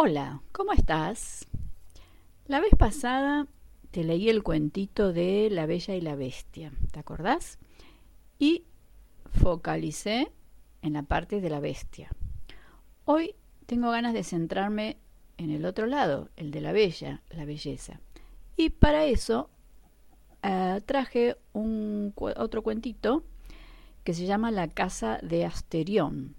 Hola, ¿cómo estás? La vez pasada te leí el cuentito de La Bella y la Bestia, ¿te acordás? Y focalicé en la parte de la bestia. Hoy tengo ganas de centrarme en el otro lado, el de la bella, la belleza. Y para eso eh, traje otro cuentito que se llama La Casa de Asterión.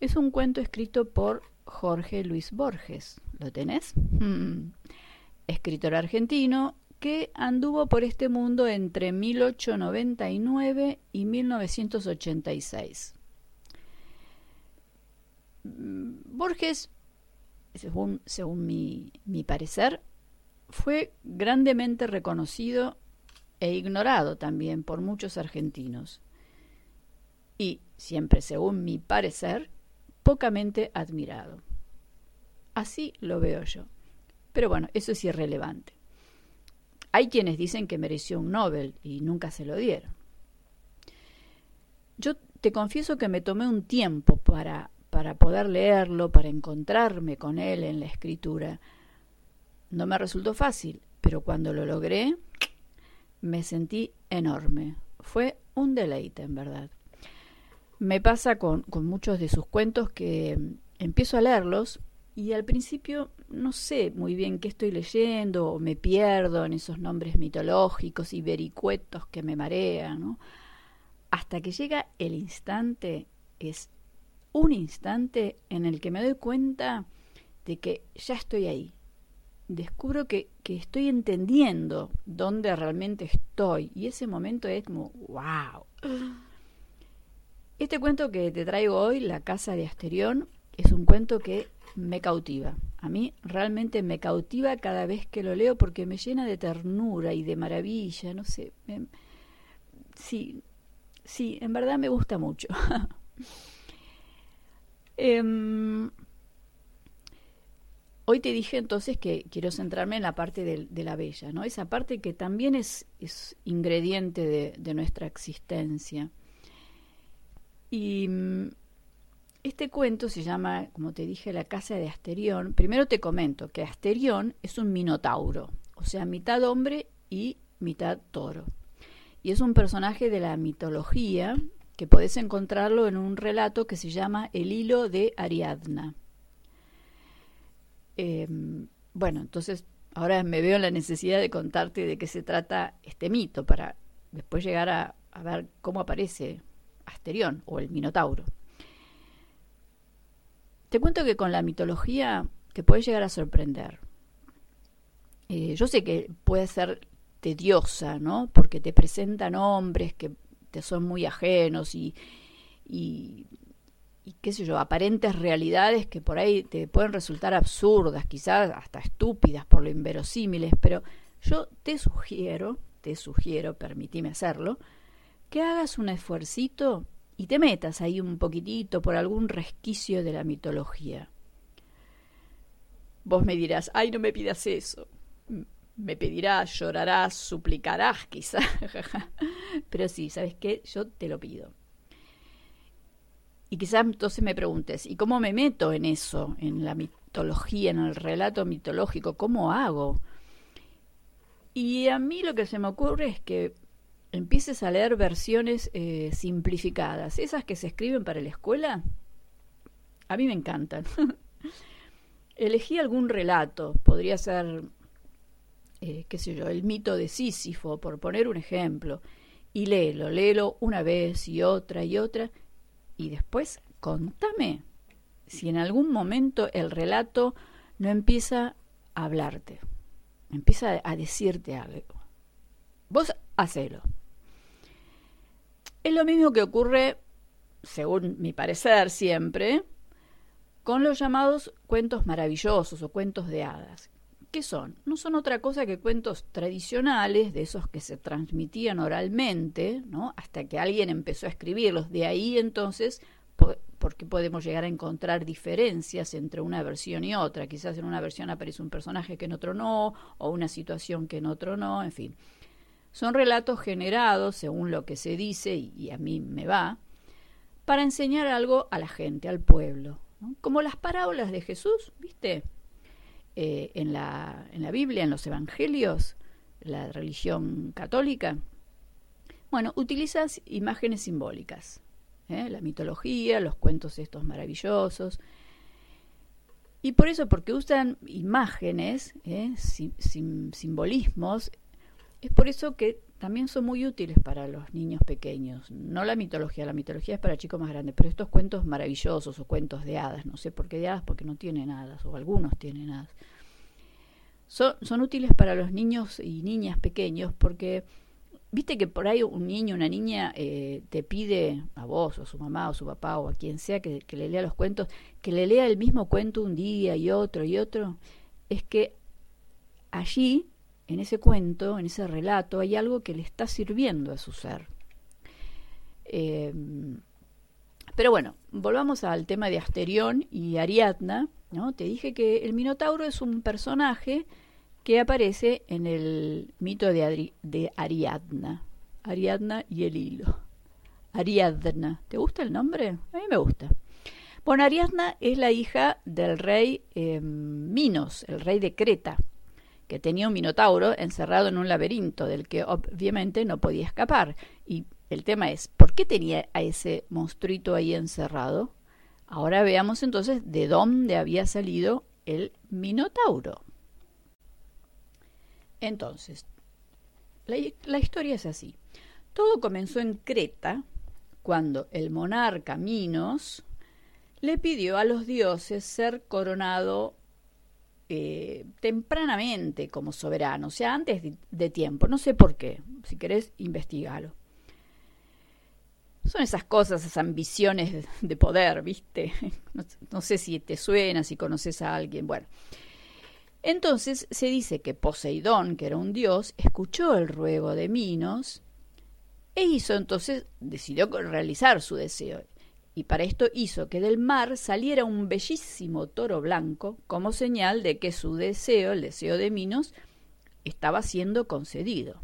Es un cuento escrito por Jorge Luis Borges. ¿Lo tenés? Hmm. Escritor argentino que anduvo por este mundo entre 1899 y 1986. Mm, Borges, según, según mi, mi parecer, fue grandemente reconocido e ignorado también por muchos argentinos. Y, siempre según mi parecer, pocamente admirado. Así lo veo yo. Pero bueno, eso es irrelevante. Hay quienes dicen que mereció un Nobel y nunca se lo dieron. Yo te confieso que me tomé un tiempo para, para poder leerlo, para encontrarme con él en la escritura. No me resultó fácil, pero cuando lo logré, me sentí enorme. Fue un deleite, en verdad. Me pasa con, muchos de sus cuentos que mm, empiezo a leerlos y al principio no sé muy bien qué estoy leyendo o me pierdo en esos nombres mitológicos y vericuetos que me marean, Hasta que llega el instante, es un instante en el que me doy cuenta de que ya estoy ahí. Descubro que, que estoy entendiendo dónde realmente estoy y ese momento es como, wow. Este cuento que te traigo hoy, La Casa de Asterión, es un cuento que me cautiva. A mí realmente me cautiva cada vez que lo leo porque me llena de ternura y de maravilla, no sé. sí, sí, en verdad me gusta mucho. Em, hoy te dije entonces que quiero centrarme en la parte de, la bella, ¿no? Esa parte que también es, es ingrediente de nuestra existencia. Y mm, este cuento se llama, como te dije, La casa de Asterión. Primero te comento que Asterión es un minotauro, o sea, mitad hombre y mitad toro. Y es un personaje de la mitología que podés encontrarlo en un relato que se llama El hilo de Ariadna. Em, bueno, entonces ahora me veo en la necesidad de contarte de qué se trata este mito para después llegar a, a ver cómo aparece Asterión o el Minotauro. Te cuento que con la mitología te puede llegar a sorprender. Eh, yo sé que puede ser tediosa, ¿no? Porque te presentan hombres que te son muy ajenos y, y, qué sé yo, aparentes realidades que por ahí te pueden resultar absurdas, quizás hasta estúpidas por lo inverosímiles, pero yo te sugiero, te sugiero, permitime hacerlo, que hagas un esfuercito y te metas ahí un poquitito por algún resquicio de la mitología. Vos me dirás, ay, no me pidas eso. Me pedirás, llorarás, suplicarás quizá. Pero sí, ¿sabes qué? Yo te lo pido. Y quizás entonces me preguntes, ¿y cómo me meto en eso, en la mitología, en el relato mitológico? ¿Cómo hago? Y a mí lo que se me ocurre es que empieces a leer versiones eh, simplificadas, esas que se escriben para la escuela, a mí me encantan. Elegí algún relato, podría ser, eh, qué sé yo, el mito de Sísifo, por poner un ejemplo, y léelo, léelo una vez y otra y otra, y después contame si en algún momento el relato no empieza a hablarte, empieza a decirte algo. Vos hacelo. Es lo mismo que ocurre, según mi parecer siempre, con los llamados cuentos maravillosos o cuentos de hadas. ¿Qué son? No son otra cosa que cuentos tradicionales, de esos que se transmitían oralmente, ¿no? hasta que alguien empezó a escribirlos. De ahí entonces, porque podemos llegar a encontrar diferencias entre una versión y otra. Quizás en una versión aparece un personaje que en otro no, o una situación que en otro no, en fin. Son relatos generados, según lo que se dice, y, a mí me va, para enseñar algo a la gente, al pueblo. como las parábolas de Jesús, ¿viste? Eh, en, la, en la Biblia, en los Evangelios, la religión católica. Bueno, utilizas imágenes simbólicas, ¿eh? la mitología, los cuentos estos maravillosos. Y por eso, porque usan imágenes, ¿eh? simbolismos, es por eso que también son muy útiles para los niños pequeños. No la mitología, la mitología es para chicos más grandes, pero estos cuentos maravillosos o cuentos de hadas, no sé por qué de hadas, porque no tienen hadas, o algunos tienen hadas. Son, son útiles para los niños y niñas pequeños porque viste que por ahí un niño, una niña eh, te pide a vos o a su mamá o a su papá o a quien sea que, que, le lea los cuentos, que le lea el mismo cuento un día y otro y otro, es que allí en ese cuento, en ese relato, hay algo que le está sirviendo a su ser. Eh, pero bueno, volvamos al tema de Asterión y Ariadna. ¿no? Te dije que el Minotauro es un personaje que aparece en el mito de, Ariadna. Ariadna y el hilo. Ariadna. ¿Te gusta el nombre? A mí me gusta. Bueno, Ariadna es la hija del rey eh, Minos, el rey de Creta que tenía un minotauro encerrado en un laberinto del que obviamente no podía escapar. Y el tema es, ¿por qué tenía a ese monstruito ahí encerrado? Ahora veamos entonces de dónde había salido el minotauro. Entonces, la, la historia es así. Todo comenzó en Creta, cuando el monarca Minos le pidió a los dioses ser coronado eh, tempranamente como soberano, o sea, antes de, tiempo. No sé por qué, si querés, investigalo. Son esas cosas, esas ambiciones de poder, ¿viste? No, sé si te suena, si conoces a alguien. Bueno, entonces se dice que Poseidón, que era un dios, escuchó el ruego de Minos e hizo entonces, decidió realizar su deseo y para esto hizo que del mar saliera un bellísimo toro blanco como señal de que su deseo, el deseo de Minos, estaba siendo concedido.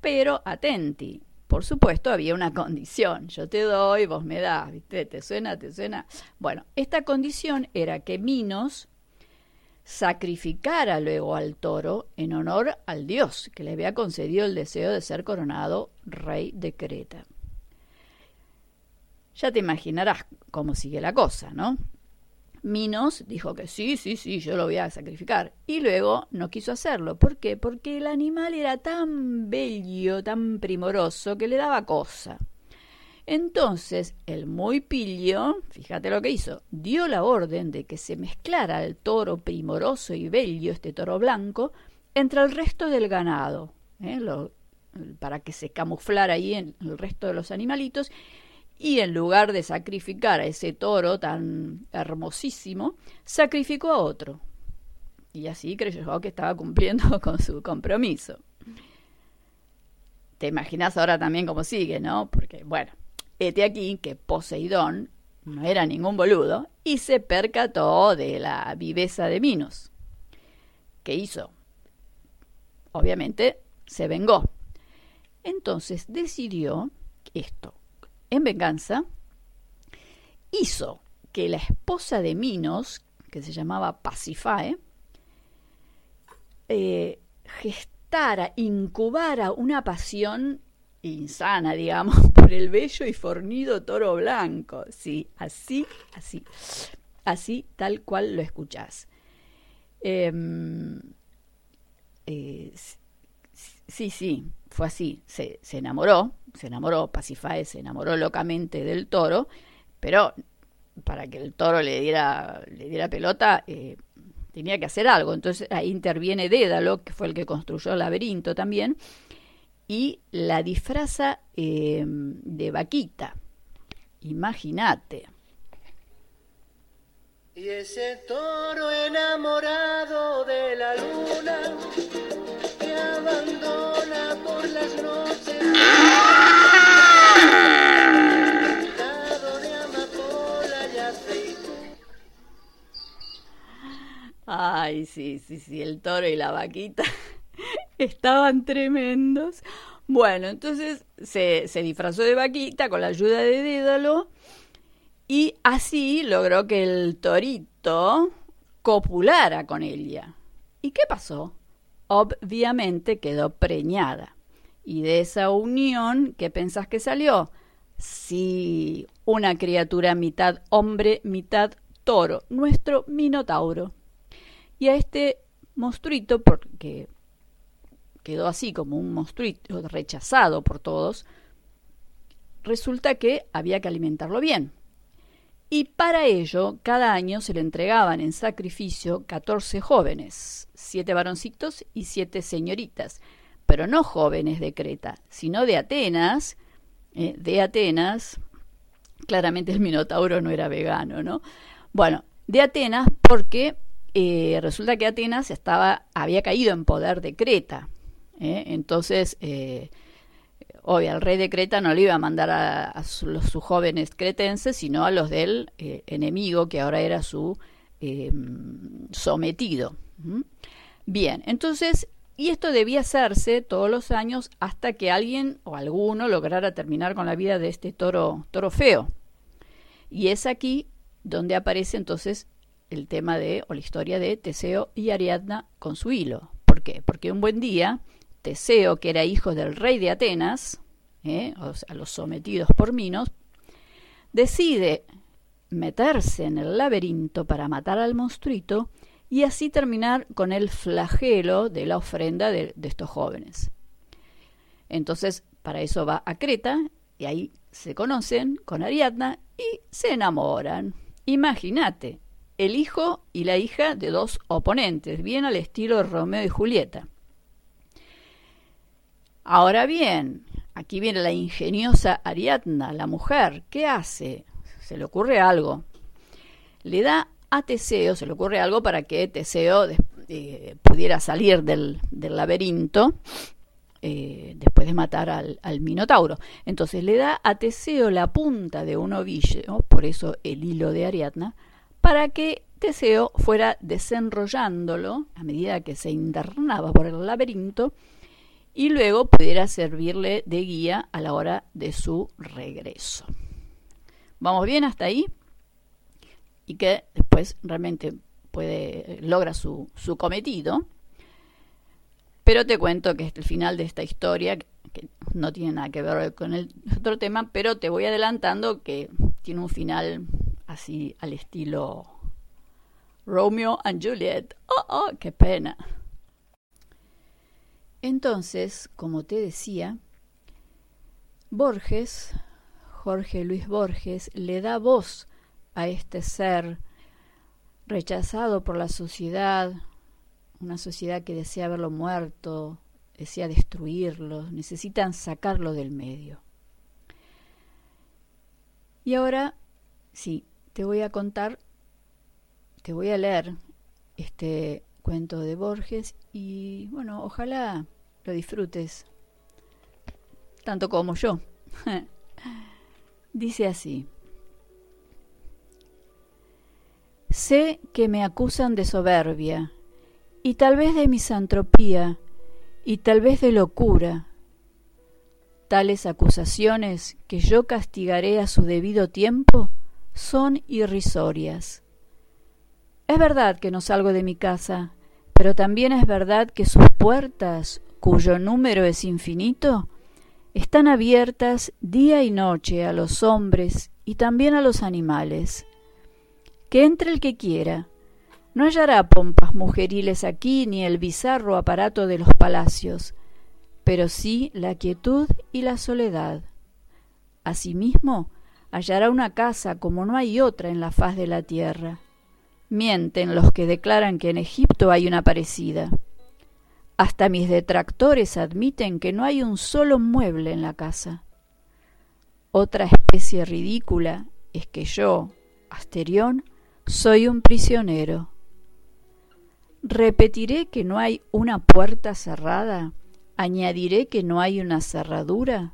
Pero atenti, por supuesto había una condición, yo te doy, vos me das, ¿viste? ¿Te suena? ¿Te suena? Bueno, esta condición era que Minos sacrificara luego al toro en honor al dios que le había concedido el deseo de ser coronado rey de Creta. Ya te imaginarás cómo sigue la cosa, ¿no? Minos dijo que sí, sí, sí, yo lo voy a sacrificar. Y luego no quiso hacerlo. ¿Por qué? Porque el animal era tan bello, tan primoroso, que le daba cosa. Entonces, el muy pillo, fíjate lo que hizo, dio la orden de que se mezclara el toro primoroso y bello, este toro blanco, entre el resto del ganado, ¿eh? para que se camuflara ahí en el resto de los animalitos, y en lugar de sacrificar a ese toro tan hermosísimo, sacrificó a otro. Y así creyó que estaba cumpliendo con su compromiso. Te imaginas ahora también cómo sigue, ¿no? Porque, bueno, este aquí que Poseidón no era ningún boludo y se percató de la viveza de Minos. ¿Qué hizo? Obviamente se vengó. Entonces decidió esto, en venganza, hizo que la esposa de Minos, que se llamaba Pasifae, eh, gestara, incubara una pasión insana, digamos, por el bello y fornido toro blanco. Sí, así, así, así tal cual lo escuchás. Em, eh, sí, sí, fue así, se, enamoró, se enamoró, Pasifae se enamoró locamente del toro, pero para que el toro le diera, le diera pelota, eh, tenía que hacer algo. Entonces ahí interviene Dédalo, que fue el que construyó el laberinto también, y la disfraza eh, de vaquita. Imagínate. Y ese toro enamorado de la luna Ay, sí, sí, sí, el toro y la vaquita estaban tremendos. Bueno, entonces se, se, disfrazó de vaquita con la ayuda de Dédalo Y así logró que el torito copulara con ella. ¿Y qué pasó? Obviamente quedó preñada. Y de esa unión, ¿qué pensás que salió? Sí, una criatura mitad hombre, mitad toro, nuestro Minotauro. Y a este monstruito, porque quedó así como un monstruito rechazado por todos, resulta que había que alimentarlo bien. Y para ello, cada año se le entregaban en sacrificio 14 jóvenes, siete varoncitos y siete señoritas, pero no jóvenes de Creta, sino de Atenas, eh, de Atenas, claramente el Minotauro no era vegano, ¿no? Bueno, de Atenas porque eh, resulta que Atenas estaba, había caído en poder de Creta, ¿eh? entonces obvio, el rey de Creta no le iba a mandar a, sus jóvenes cretenses, sino a los del eh, enemigo, que ahora era su em, sometido. Bien, entonces, y esto debía hacerse todos los años hasta que alguien o alguno lograra terminar con la vida de este toro, toro feo. Y es aquí donde aparece entonces el tema de, o la historia de Teseo y Ariadna con su hilo. ¿Por qué? Porque un buen día Teseo, que era hijo del rey de Atenas, ¿eh? a los sometidos por Minos, decide meterse en el laberinto para matar al monstruito y así terminar con el flagelo de la ofrenda de estos jóvenes. Entonces, para eso va a Creta y ahí se conocen con Ariadna y se enamoran. Imagínate, el hijo y la hija de dos oponentes, bien al estilo Romeo y Julieta. Ahora bien, aquí viene la ingeniosa Ariadna, la mujer. ¿Qué hace? Se le ocurre algo. Le da a Teseo, se le ocurre algo para que Teseo eh, pudiera salir del, laberinto eh, después de matar al, Minotauro. Entonces le da a Teseo la punta de un ovillo, por eso el hilo de Ariadna, para que Teseo fuera desenrollándolo a medida que se internaba por el laberinto y luego pudiera servirle de guía a la hora de su regreso. ¿Vamos bien hasta ahí? Y que después realmente puede, logra su, su cometido. Pero te cuento que es el final de esta historia, que no tiene nada que ver con el otro tema, pero te voy adelantando que tiene un final así al estilo Romeo and Juliet. ¡Oh, oh! ¡Qué pena! Entonces, como te decía, Borges, Jorge Luis Borges, le da voz a este ser rechazado por la sociedad, una sociedad que desea verlo muerto, desea destruirlo, necesitan sacarlo del medio. Y ahora, sí, te voy a contar, te voy a leer este cuento de Borges y bueno, ojalá lo disfrutes tanto como yo. Dice así. Sé que me acusan de soberbia, y tal vez de misantropía, y tal vez de locura. Tales acusaciones que yo castigaré a su debido tiempo son irrisorias. Es verdad que no salgo de mi casa, pero también es verdad que sus puertas, cuyo número es infinito, están abiertas día y noche a los hombres y también a los animales. Que entre el que quiera. No hallará pompas mujeriles aquí ni el bizarro aparato de los palacios, pero sí la quietud y la soledad. Asimismo, hallará una casa como no hay otra en la faz de la tierra Mienten los que declaran que en Egipto hay una parecida. Hasta mis detractores admiten que no hay un solo mueble en la casa. Otra especie ridícula es que yo, Asterión, soy un prisionero. Repetiré que no hay una puerta cerrada, añadiré que no hay una cerradura.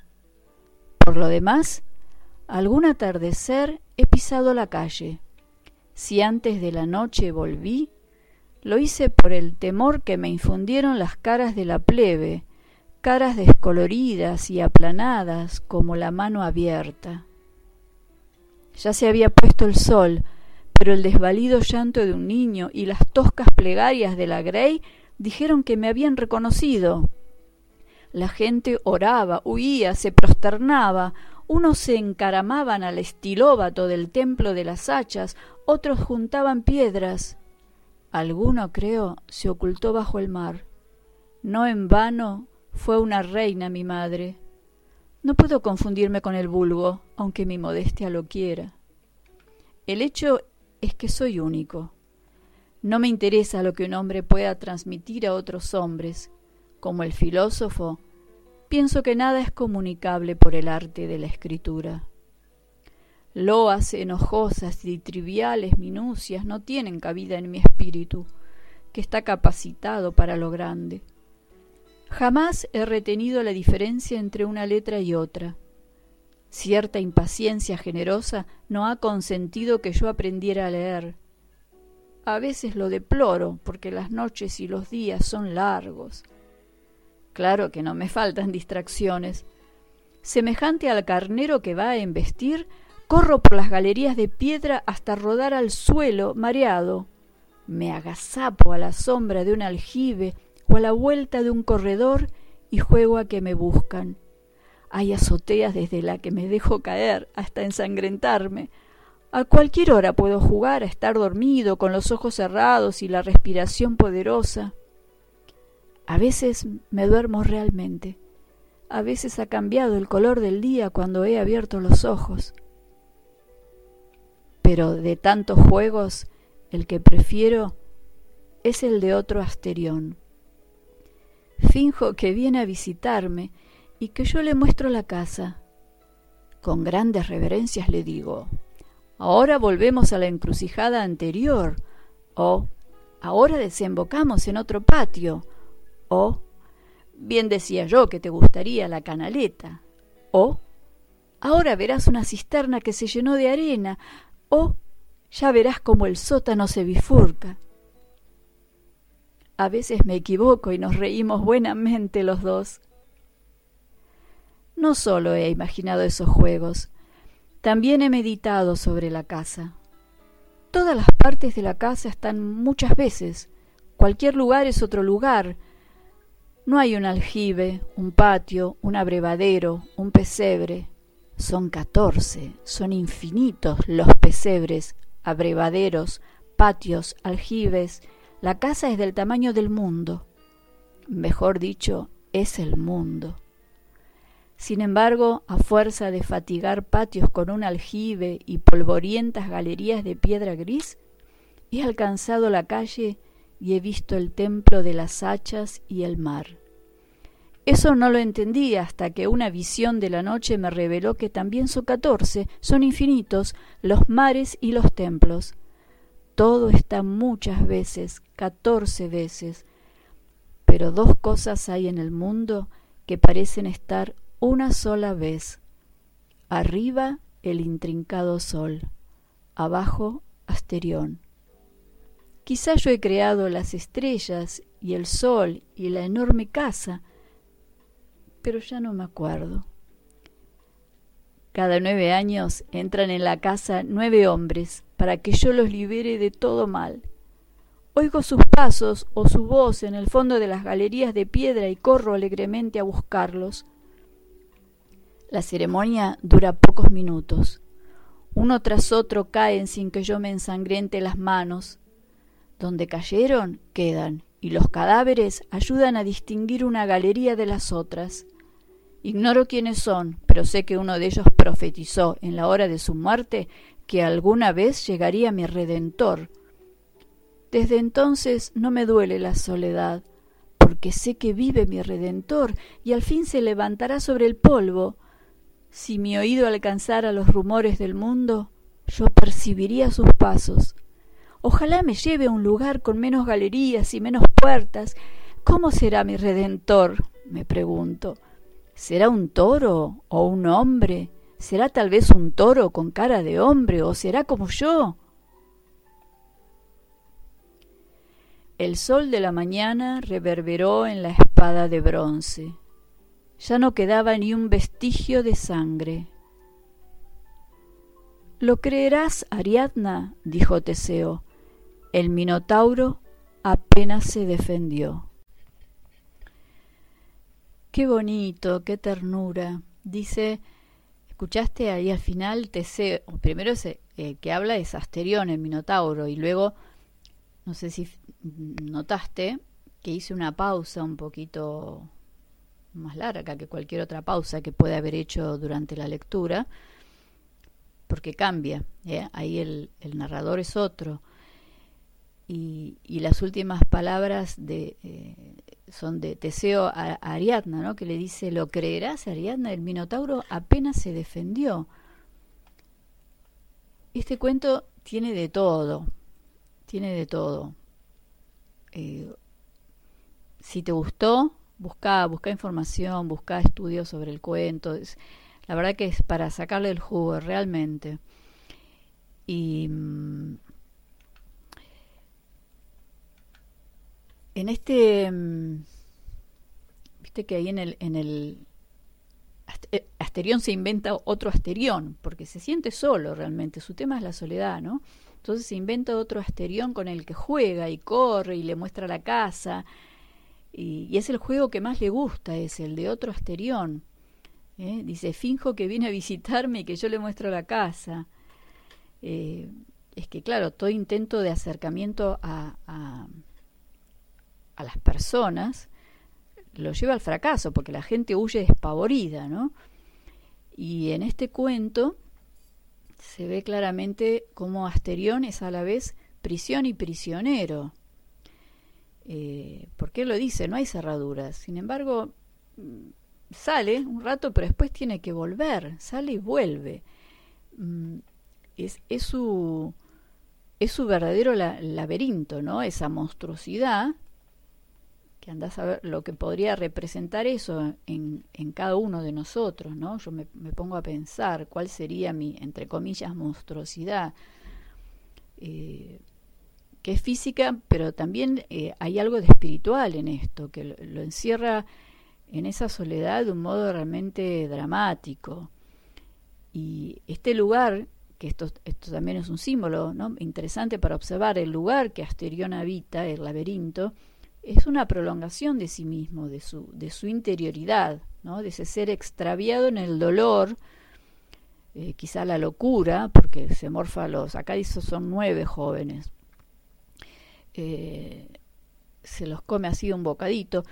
Por lo demás, algún atardecer he pisado la calle si antes de la noche volví, lo hice por el temor que me infundieron las caras de la plebe, caras descoloridas y aplanadas como la mano abierta. Ya se había puesto el sol, pero el desvalido llanto de un niño y las toscas plegarias de la Grey dijeron que me habían reconocido. La gente oraba, huía, se prosternaba, unos se encaramaban al estilóbato del templo de las hachas, otros juntaban piedras. Alguno, creo, se ocultó bajo el mar. No en vano fue una reina mi madre. No puedo confundirme con el vulgo, aunque mi modestia lo quiera. El hecho es que soy único. No me interesa lo que un hombre pueda transmitir a otros hombres. Como el filósofo, pienso que nada es comunicable por el arte de la escritura. Loas enojosas y triviales minucias no tienen cabida en mi espíritu, que está capacitado para lo grande. Jamás he retenido la diferencia entre una letra y otra. Cierta impaciencia generosa no ha consentido que yo aprendiera a leer. A veces lo deploro porque las noches y los días son largos Claro que no me faltan distracciones. Semejante al carnero que va a embestir, corro por las galerías de piedra hasta rodar al suelo, mareado. Me agazapo a la sombra de un aljibe o a la vuelta de un corredor y juego a que me buscan. Hay azoteas desde la que me dejo caer hasta ensangrentarme. A cualquier hora puedo jugar a estar dormido con los ojos cerrados y la respiración poderosa. A veces me duermo realmente. A veces ha cambiado el color del día cuando he abierto los ojos. Pero de tantos juegos, el que prefiero es el de otro Asterión. Finjo que viene a visitarme y que yo le muestro la casa. Con grandes reverencias le digo, ahora volvemos a la encrucijada anterior, o ahora desembocamos en otro patio, o, bien decía yo que te gustaría la canaleta. O, ahora verás una cisterna que se llenó de arena. O, ya verás cómo el sótano se bifurca. A veces me equivoco y nos reímos buenamente los dos. No solo he imaginado esos juegos, también he meditado sobre la casa. Todas las partes de la casa están muchas veces. Cualquier lugar es otro lugar, no hay un aljibe, un patio, un abrevadero, un pesebre. Son catorce, son infinitos los pesebres, abrevaderos, patios, aljibes. La casa es del tamaño del mundo. Mejor dicho, es el mundo. Sin embargo, a fuerza de fatigar patios con un aljibe y polvorientas galerías de piedra gris, he alcanzado la calle y he visto el templo de las hachas y el mar. Eso no lo entendí hasta que una visión de la noche me reveló que también son catorce, son infinitos, los mares y los templos. Todo está muchas veces, catorce veces, pero dos cosas hay en el mundo que parecen estar una sola vez. Arriba el intrincado sol, abajo Asterión. Quizá yo he creado las estrellas y el sol y la enorme casa, pero ya no me acuerdo. Cada nueve años entran en la casa nueve hombres para que yo los libere de todo mal. Oigo sus pasos o su voz en el fondo de las galerías de piedra y corro alegremente a buscarlos. La ceremonia dura pocos minutos. Uno tras otro caen sin que yo me ensangrente las manos. Donde cayeron, quedan, y los cadáveres ayudan a distinguir una galería de las otras. Ignoro quiénes son, pero sé que uno de ellos profetizó en la hora de su muerte que alguna vez llegaría mi Redentor. Desde entonces no me duele la soledad, porque sé que vive mi Redentor y al fin se levantará sobre el polvo. Si mi oído alcanzara los rumores del mundo, yo percibiría sus pasos. Ojalá me lleve a un lugar con menos galerías y menos puertas. ¿Cómo será mi redentor? me pregunto. ¿Será un toro o un hombre? ¿Será tal vez un toro con cara de hombre o será como yo? El sol de la mañana reverberó en la espada de bronce. Ya no quedaba ni un vestigio de sangre. Lo creerás, Ariadna, dijo Teseo. El Minotauro apenas se defendió. Qué bonito, qué ternura. Dice, escuchaste ahí al final Teseo, primero ese, eh, que habla es Asterión, el Minotauro, y luego, no sé si notaste que hice una pausa un poquito más larga que cualquier otra pausa que pueda haber hecho durante la lectura, porque cambia, ¿eh? ahí el, el narrador es otro y, las últimas palabras de, eh, son de Teseo a, Ariadna, ¿no? que le dice, ¿lo creerás, Ariadna? El Minotauro apenas se defendió. Este cuento tiene de todo, tiene de todo. Eh, si te gustó, busca, busca información, busca estudios sobre el cuento. la verdad que es para sacarle el jugo realmente. Y mm, en este, mm, viste que ahí en el, eh, Asterión se inventa otro Asterión, porque se siente solo realmente, su tema es la soledad, ¿no? Entonces se inventa otro Asterión con el que juega y corre y le muestra la casa, y, es el juego que más le gusta, es el de otro Asterión. ¿eh? Dice, finjo que viene a visitarme y que yo le muestro la casa. Eh, es que, claro, todo intento de acercamiento a las personas lo lleva al fracaso, porque la gente huye despavorida, ¿no? Y en este cuento se ve claramente cómo Asterión es a la vez prisión y prisionero. Eh, porque lo dice, no hay cerraduras. Sin embargo, mm, sale un rato, pero después tiene que volver, sale y vuelve. Mm, es, su, es su verdadero laberinto, ¿no? Esa monstruosidad que andás a ver lo que podría representar eso en, en cada uno de nosotros, ¿no? Yo me, pongo a pensar cuál sería mi, entre comillas, monstruosidad, eh, que es física, pero también eh, hay algo de espiritual en esto, que lo, encierra en esa soledad de un modo realmente dramático. Y este lugar, que esto, esto también es un símbolo ¿no? interesante para observar, el lugar que Asterión habita, el laberinto, es una prolongación de sí mismo, de su, de su interioridad, ¿no? de ese ser extraviado en el dolor, eh, quizá la locura, porque se morfa los, acá dice son nueve jóvenes, eh, se los come así un bocadito,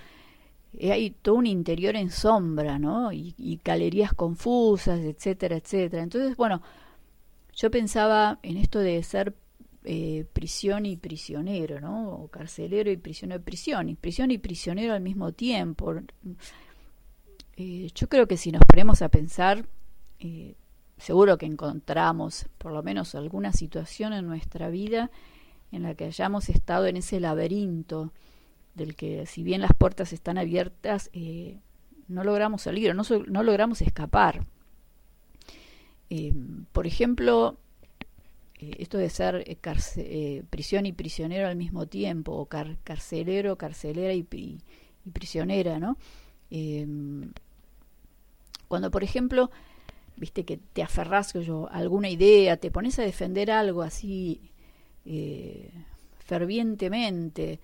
hay todo un interior en sombra, ¿no? Y, y galerías confusas, etcétera, etcétera. Entonces, bueno, yo pensaba en esto de ser eh, prisión y prisionero, ¿no? O carcelero y prisionero, prisión y prisión y prisionero al mismo tiempo. Eh, yo creo que si nos ponemos a pensar, eh, seguro que encontramos por lo menos alguna situación en nuestra vida en la que hayamos estado en ese laberinto del que si bien las puertas están abiertas, no logramos salir o no, logramos escapar. por ejemplo, esto de ser eh, eh, prisión y prisionero al mismo tiempo, o carcelero, carcelera y, prisionera, ¿no? Em, cuando, por ejemplo, viste que te aferras a alguna idea, te pones a defender algo así fervientemente,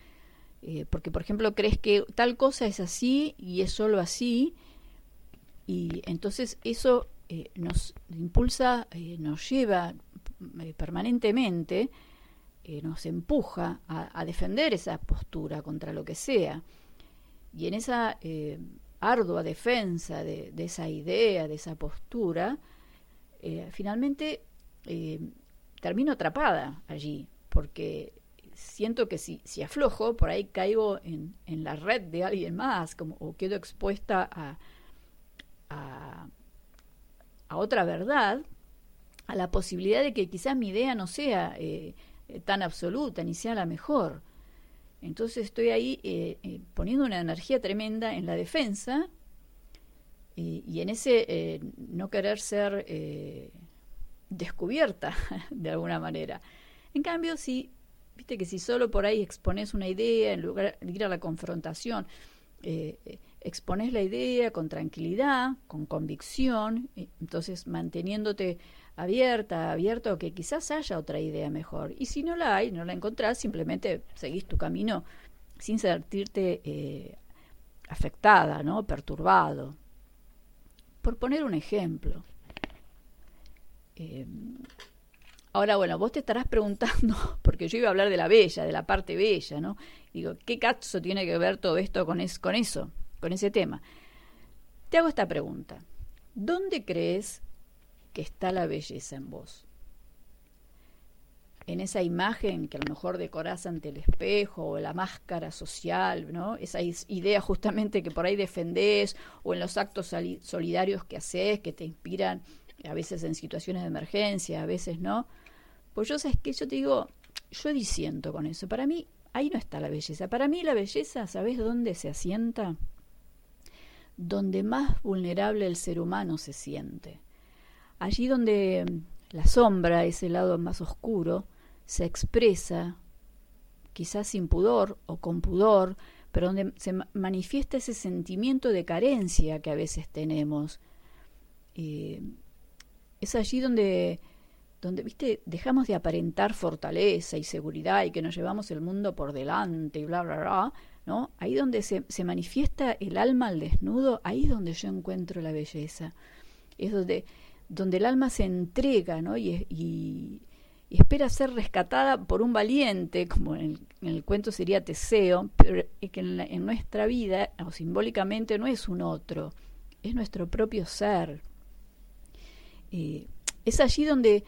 porque, por ejemplo, crees que tal cosa es así y es solo así, y entonces eso nos impulsa, nos lleva eh, permanentemente eh, nos empuja a, defender esa postura contra lo que sea. Y en esa eh, ardua defensa de, esa idea, de esa postura, finalmente termino atrapada allí, porque siento que si, si aflojo, por ahí caigo en, en la red de alguien más, como, o quedo expuesta a, a otra verdad a la posibilidad de que quizás mi idea no sea eh, tan absoluta ni sea la mejor. Entonces estoy ahí eh, eh, poniendo una energía tremenda en la defensa y, en ese no querer ser descubierta de alguna manera. En cambio, si, viste que si solo por ahí expones una idea en lugar de ir a la confrontación, expones la idea con tranquilidad, con convicción, entonces manteniéndote abierta, abierto a que quizás haya otra idea mejor. Y si no la hay, no la encontrás, simplemente seguís tu camino sin sentirte eh, afectada, ¿no? perturbado. Por poner un ejemplo. Eh, ahora, bueno, vos te estarás preguntando, porque yo iba a hablar de la bella, de la parte bella, ¿no? Digo, ¿qué caso tiene que ver todo esto con, es, con eso, con ese tema? Te hago esta pregunta. ¿Dónde crees que está la belleza en vos? en esa imagen que a lo mejor decorás ante el espejo o la máscara social, ¿no? Esa idea justamente que por ahí defendés o en los actos solidarios que haces, que te inspiran a veces en situaciones de emergencia, a veces no. Pues yo sabes que yo te digo, yo disiento con eso. Para mí ahí no está la belleza. Para mí la belleza, ¿sabes dónde se asienta? Donde más vulnerable el ser humano se siente. Allí donde la sombra, ese lado más oscuro, se expresa, quizás sin pudor o con pudor, pero donde se manifiesta ese sentimiento de carencia que a veces tenemos. Es allí donde, donde, viste, dejamos de aparentar fortaleza y seguridad y que nos llevamos el mundo por delante y bla, bla, bla, Ahí donde se, se manifiesta el alma al desnudo, ahí es donde yo encuentro la belleza. Es donde, donde el alma se entrega, ¿no? Y, y, espera ser rescatada por un valiente, como en el, cuento sería Teseo, pero que en, nuestra vida, o simbólicamente, no es un otro, es nuestro propio ser. Eh, es allí donde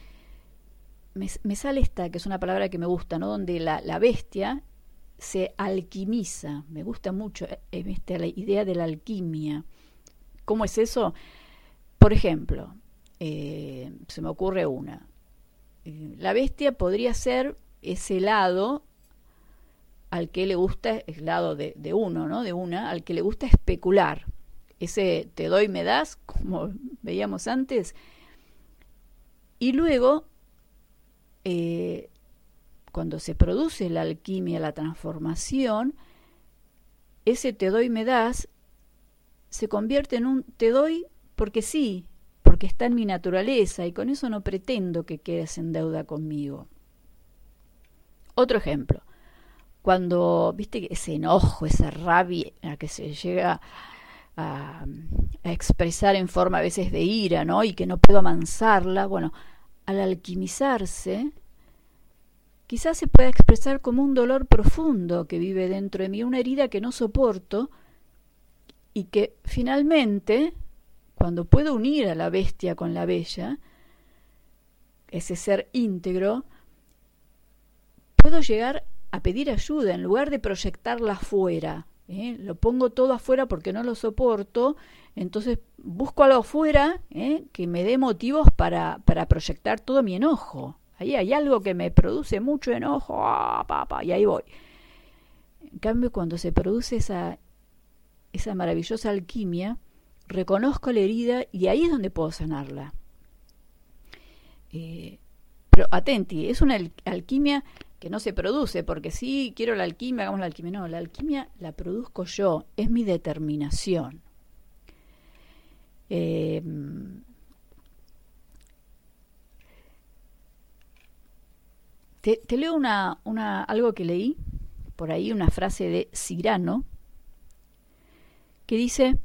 me, sale esta, que es una palabra que me gusta, ¿no? donde la, bestia se alquimiza. Me gusta mucho eh, la idea de la alquimia. ¿Cómo es eso? Por ejemplo, eh, se me ocurre una la bestia podría ser ese lado al que le gusta, el lado de, uno, ¿no? De una, al que le gusta especular. Ese te doy, me das, como veíamos antes. Y luego, eh, cuando se produce la alquimia, la transformación, ese te doy, me das, se convierte en un te doy porque sí, porque está en mi naturaleza y con eso no pretendo que quedes en deuda conmigo. Otro ejemplo, cuando, viste, ese enojo, esa rabia que se llega a, a, expresar en forma a veces de ira, ¿no? Y que no puedo amansarla, bueno, al alquimizarse, quizás se pueda expresar como un dolor profundo que vive dentro de mí, una herida que no soporto y que finalmente cuando puedo unir a la bestia con la bella, ese ser íntegro, puedo llegar a pedir ayuda en lugar de proyectarla afuera. ¿eh? Lo pongo todo afuera porque no lo soporto, entonces busco algo afuera ¿eh? que me dé motivos para, para proyectar todo mi enojo. Ahí hay algo que me produce mucho enojo, ah, y ahí voy. En cambio, cuando se produce esa, esa maravillosa alquimia, reconozco la herida y ahí es donde puedo sanarla. Eh, pero atenti, es una alquimia que no se produce, porque si quiero la alquimia, hagamos la alquimia. No, la alquimia la produzco yo, es mi determinación. Em, te, leo una, algo que leí, por ahí una frase de Cirano, que dice,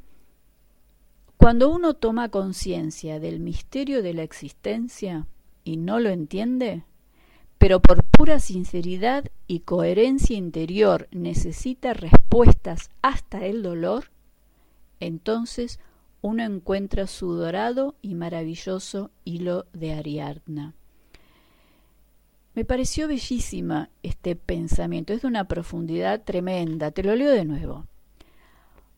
cuando uno toma conciencia del misterio de la existencia y no lo entiende, pero por pura sinceridad y coherencia interior necesita respuestas hasta el dolor, entonces uno encuentra su dorado y maravilloso hilo de Ariadna. Me pareció bellísima este pensamiento, es de una profundidad tremenda, te lo leo de nuevo.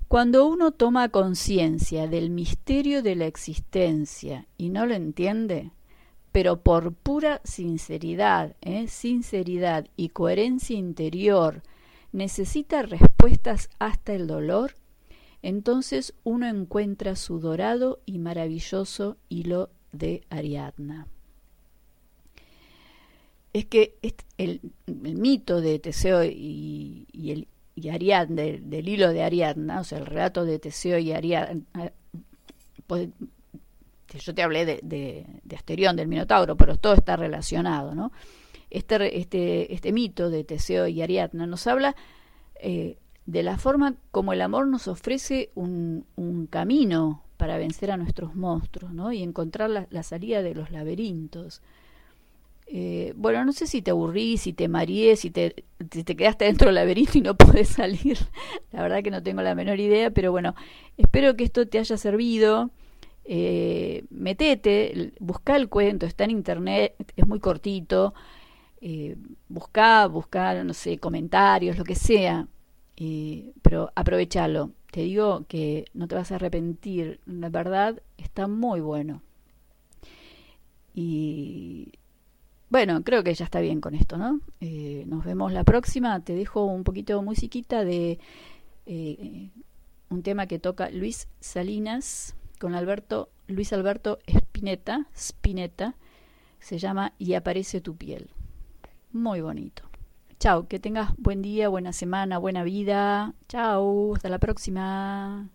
Cuando uno toma conciencia del misterio de la existencia y no lo entiende, pero por pura sinceridad, ¿eh? sinceridad y coherencia interior, necesita respuestas hasta el dolor, entonces uno encuentra su dorado y maravilloso hilo de Ariadna. Es que el, mito de Teseo y, Ariadna, del, hilo de Ariadna, o sea, el relato de Teseo y Ariadna, pues, yo te hablé de, Asterión, del Minotauro, pero todo está relacionado, ¿no? Este, este, este mito de Teseo y Ariadna nos habla eh, de la forma como el amor nos ofrece un, camino para vencer a nuestros monstruos, ¿no? Y encontrar la salida de los laberintos. Eh, bueno, no sé si te aburrí, si te mareé, si te, quedaste dentro del laberinto y no podés salir. La verdad que no tengo la menor idea, pero bueno, espero que esto te haya servido. Eh, metete, busca el cuento, está en internet, es muy cortito. Eh, busca, no sé, comentarios, lo que sea. Pero aprovechalo. Te digo que no te vas a arrepentir. La verdad, está muy bueno. Y bueno, creo que ya está bien con esto, ¿no? Eh, nos vemos la próxima. Te dejo un poquito musiquita de eh, un tema que toca Luis Salinas con Alberto, Luis Alberto Spinetta, Spinetta, se llama Y aparece tu piel. Muy bonito. Chao, que tengas buen día, buena semana, buena vida. Chao, hasta la próxima.